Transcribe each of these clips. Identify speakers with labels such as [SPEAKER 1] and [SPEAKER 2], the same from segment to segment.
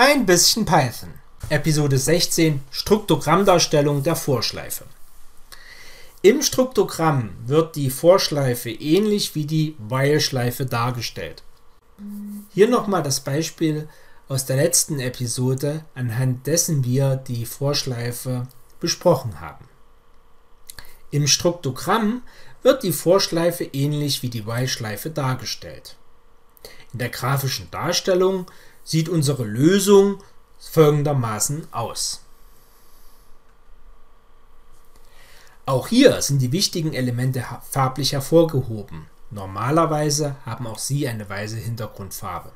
[SPEAKER 1] Ein bisschen Python. Episode 16 Struktogrammdarstellung der Vorschleife. Im Struktogramm wird die Vorschleife ähnlich wie die While-Schleife dargestellt. Hier nochmal das Beispiel aus der letzten Episode, anhand dessen wir die Vorschleife besprochen haben. Im Struktogramm wird die Vorschleife ähnlich wie die While-Schleife dargestellt. In der grafischen Darstellung sieht unsere Lösung folgendermaßen aus. Auch hier sind die wichtigen Elemente farblich hervorgehoben. Normalerweise haben auch sie eine weiße Hintergrundfarbe.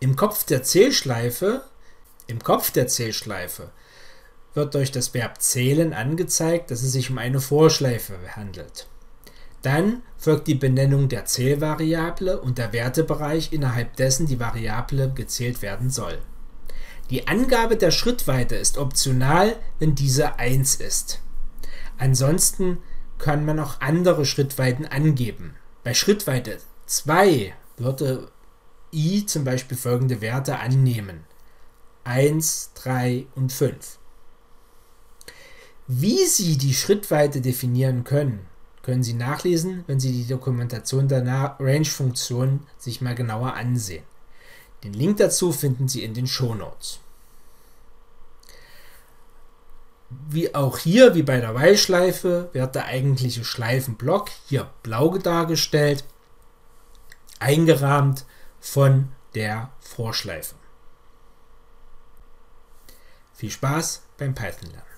[SPEAKER 1] Im Kopf der Zählschleife, im Kopf der Zählschleife wird durch das Verb zählen angezeigt, dass es sich um eine Vorschleife handelt. Dann folgt die Benennung der Zählvariable und der Wertebereich, innerhalb dessen die Variable gezählt werden soll. Die Angabe der Schrittweite ist optional, wenn diese 1 ist. Ansonsten kann man auch andere Schrittweiten angeben. Bei Schrittweite 2 würde i zum Beispiel folgende Werte annehmen. 1, 3 und 5. Wie Sie die Schrittweite definieren können, können Sie nachlesen, wenn Sie die Dokumentation der Range-Funktion sich mal genauer ansehen. Den Link dazu finden Sie in den Show Notes. Wie auch hier, wie bei der While-Schleife, wird der eigentliche Schleifenblock hier blau dargestellt, eingerahmt von der Vorschleife. Viel Spaß beim Python lernen.